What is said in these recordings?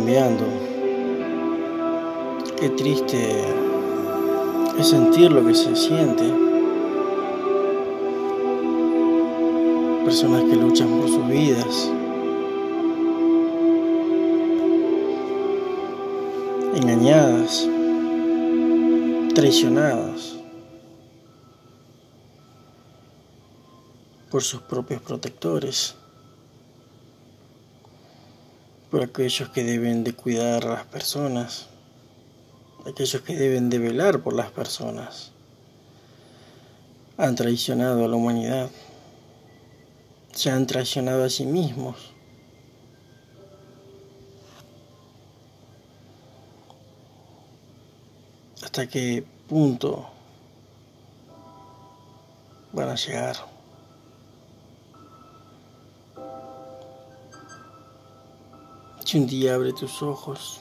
cambiando. Qué triste es sentir lo que se siente. Personas que luchan por sus vidas. Engañadas. Traicionadas. Por sus propios protectores por aquellos que deben de cuidar a las personas, aquellos que deben de velar por las personas. Han traicionado a la humanidad, se han traicionado a sí mismos. ¿Hasta qué punto van a llegar? Si un día abre tus ojos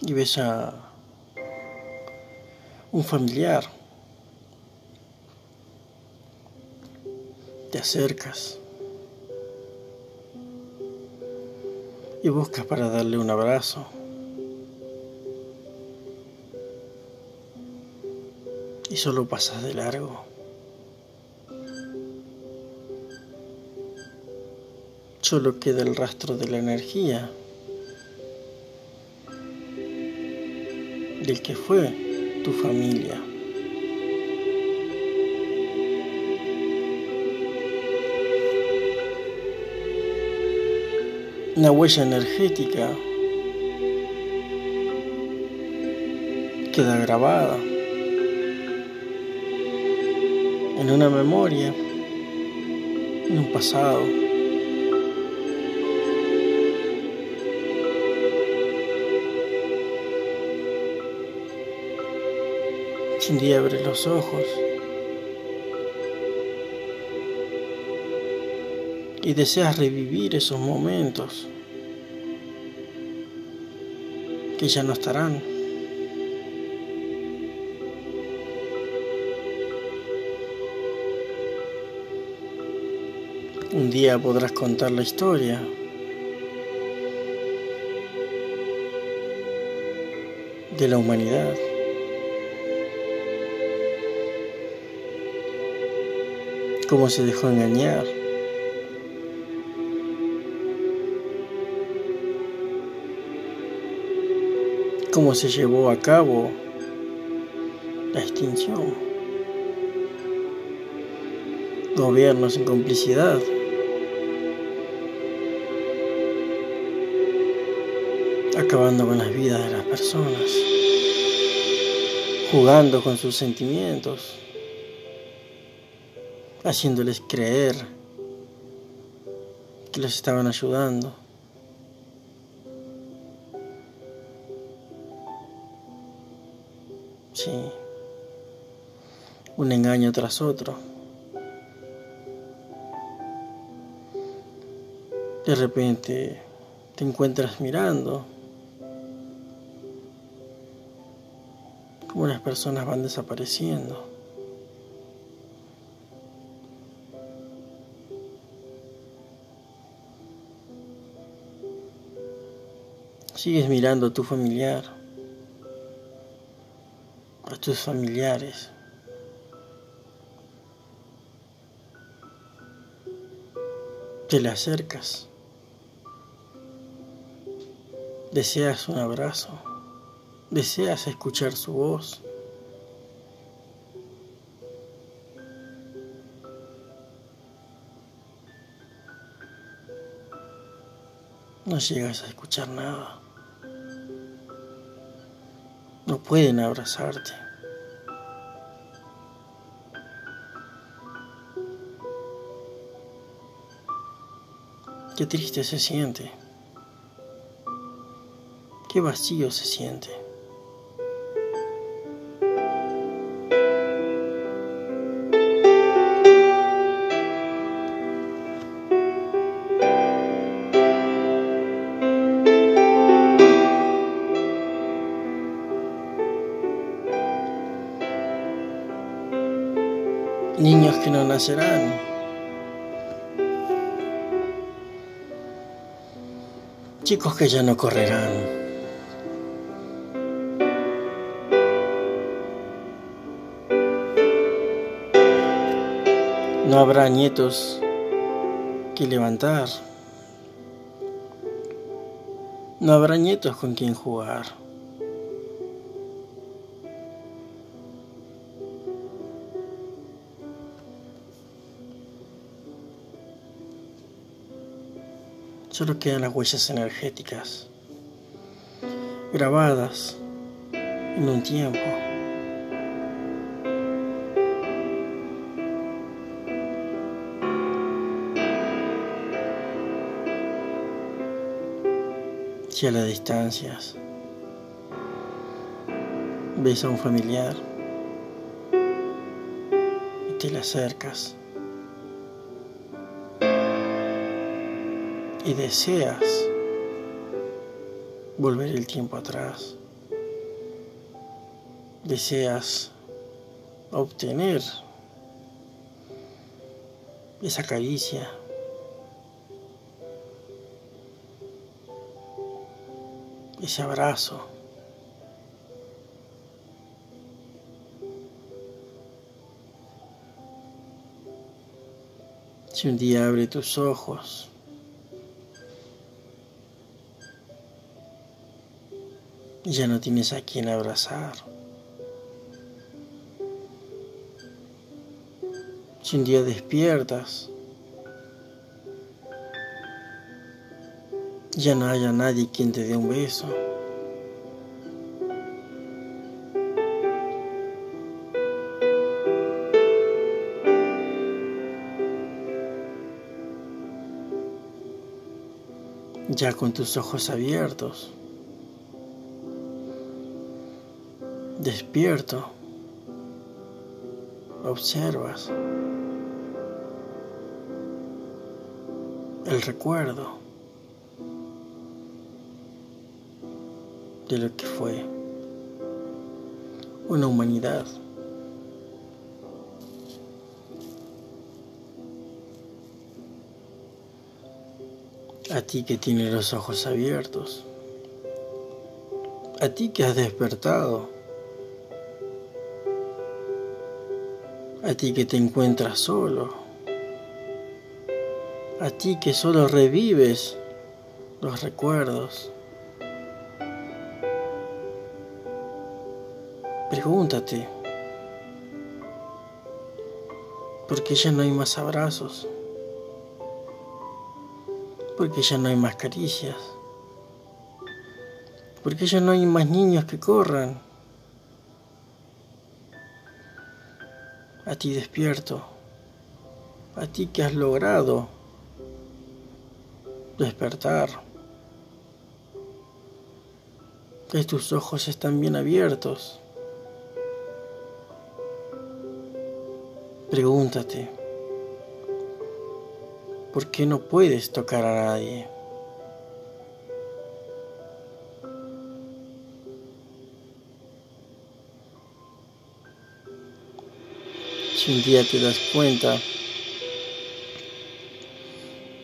y ves a un familiar, te acercas y buscas para darle un abrazo. Y solo pasas de largo. Solo queda el rastro de la energía del que fue tu familia. Una huella energética queda grabada en una memoria, en un pasado. Un día abres los ojos y deseas revivir esos momentos que ya no estarán. Un día podrás contar la historia. de la humanidad. Cómo se dejó engañar. Cómo se llevó a cabo la extinción. Gobiernos en complicidad. Acabando con las vidas de las personas. Jugando con sus sentimientos haciéndoles creer que los estaban ayudando. Sí, un engaño tras otro. De repente te encuentras mirando como las personas van desapareciendo. Sigues mirando a tu familiar, a tus familiares. Te le acercas. Deseas un abrazo. Deseas escuchar su voz. No llegas a escuchar nada. No pueden abrazarte. Qué triste se siente. Qué vacío se siente. que no nacerán. Chicos que ya no correrán. No habrá nietos que levantar. No habrá nietos con quien jugar. Solo quedan las huellas energéticas, grabadas en un tiempo. Si a las distancias ves a un familiar y te le acercas. Y deseas volver el tiempo atrás, deseas obtener esa caricia, ese abrazo. Si un día abre tus ojos ya no tienes a quien abrazar. Si un día despiertas, ya no haya nadie quien te dé un beso. Ya con tus ojos abiertos. Despierto, observas el recuerdo de lo que fue una humanidad. A ti que tienes los ojos abiertos, a ti que has despertado a ti que te encuentras solo, a ti que solo revives los recuerdos. Pregúntate, ¿por qué ya no hay más abrazos? ¿Por qué ya no hay más caricias? ¿Por qué ya no hay más niños que corran? A ti despierto, a ti que has logrado despertar, que tus ojos están bien abiertos. Pregúntate, ¿por qué no puedes tocar a nadie? Un día te das cuenta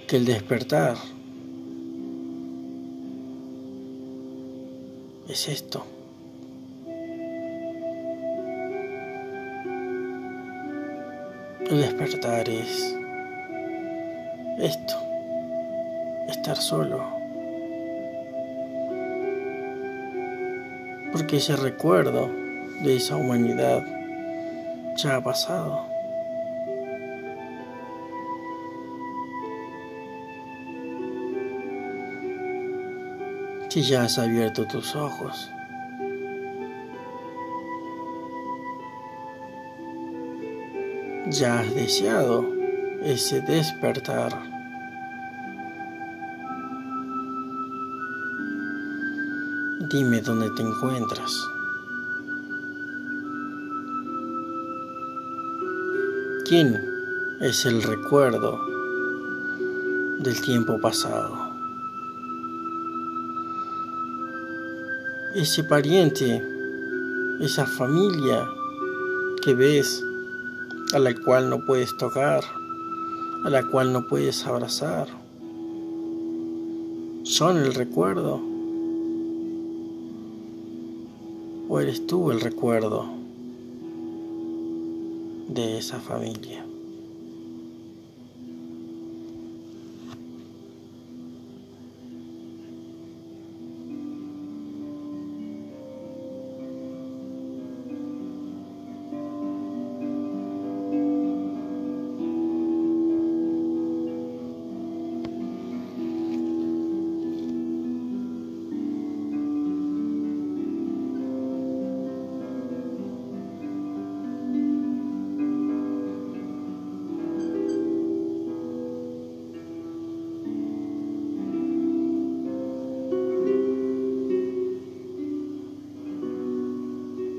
que el despertar es esto. El despertar es esto, estar solo. Porque ese recuerdo de esa humanidad ya ha pasado. Si ya has abierto tus ojos, ya has deseado ese despertar. Dime dónde te encuentras. ¿Quién es el recuerdo del tiempo pasado? Ese pariente, esa familia que ves, a la cual no puedes tocar, a la cual no puedes abrazar. son el recuerdo o eres tú el recuerdo de esa familia.